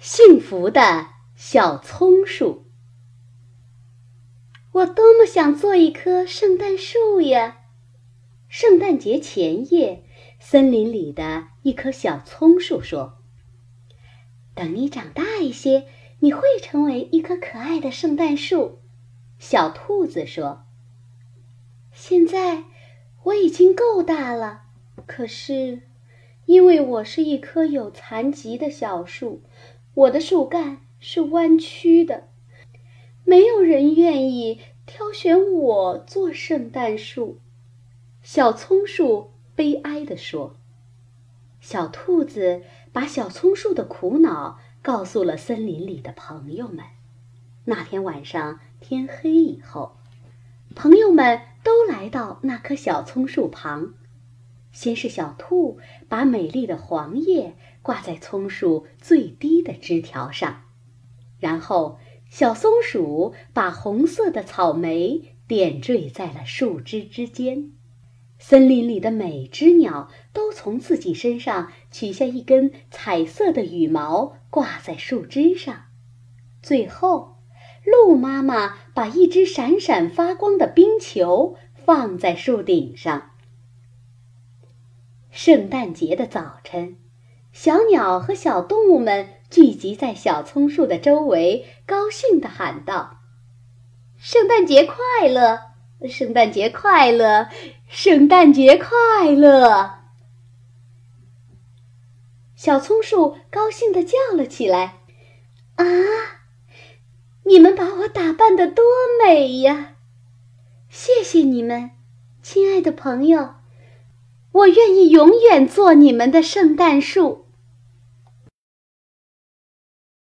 幸福的小葱树。我多么想做一棵圣诞树呀！圣诞节前夜，森林里的一棵小葱树说：“等你长大一些，你会成为一棵可爱的圣诞树。”小兔子说：“现在我已经够大了，可是因为我是一棵有残疾的小树。”我的树干是弯曲的，没有人愿意挑选我做圣诞树。小葱树悲哀地说：“小兔子把小葱树的苦恼告诉了森林里的朋友们。那天晚上天黑以后，朋友们都来到那棵小葱树旁。先是小兔把美丽的黄叶。”挂在葱树最低的枝条上，然后小松鼠把红色的草莓点缀在了树枝之间。森林里的每只鸟都从自己身上取下一根彩色的羽毛，挂在树枝上。最后，鹿妈妈把一只闪闪发光的冰球放在树顶上。圣诞节的早晨。小鸟和小动物们聚集在小松树的周围，高兴地喊道：“圣诞节快乐！圣诞节快乐！圣诞节快乐！”小松树高兴地叫了起来：“啊，你们把我打扮得多美呀！谢谢你们，亲爱的朋友！我愿意永远做你们的圣诞树。”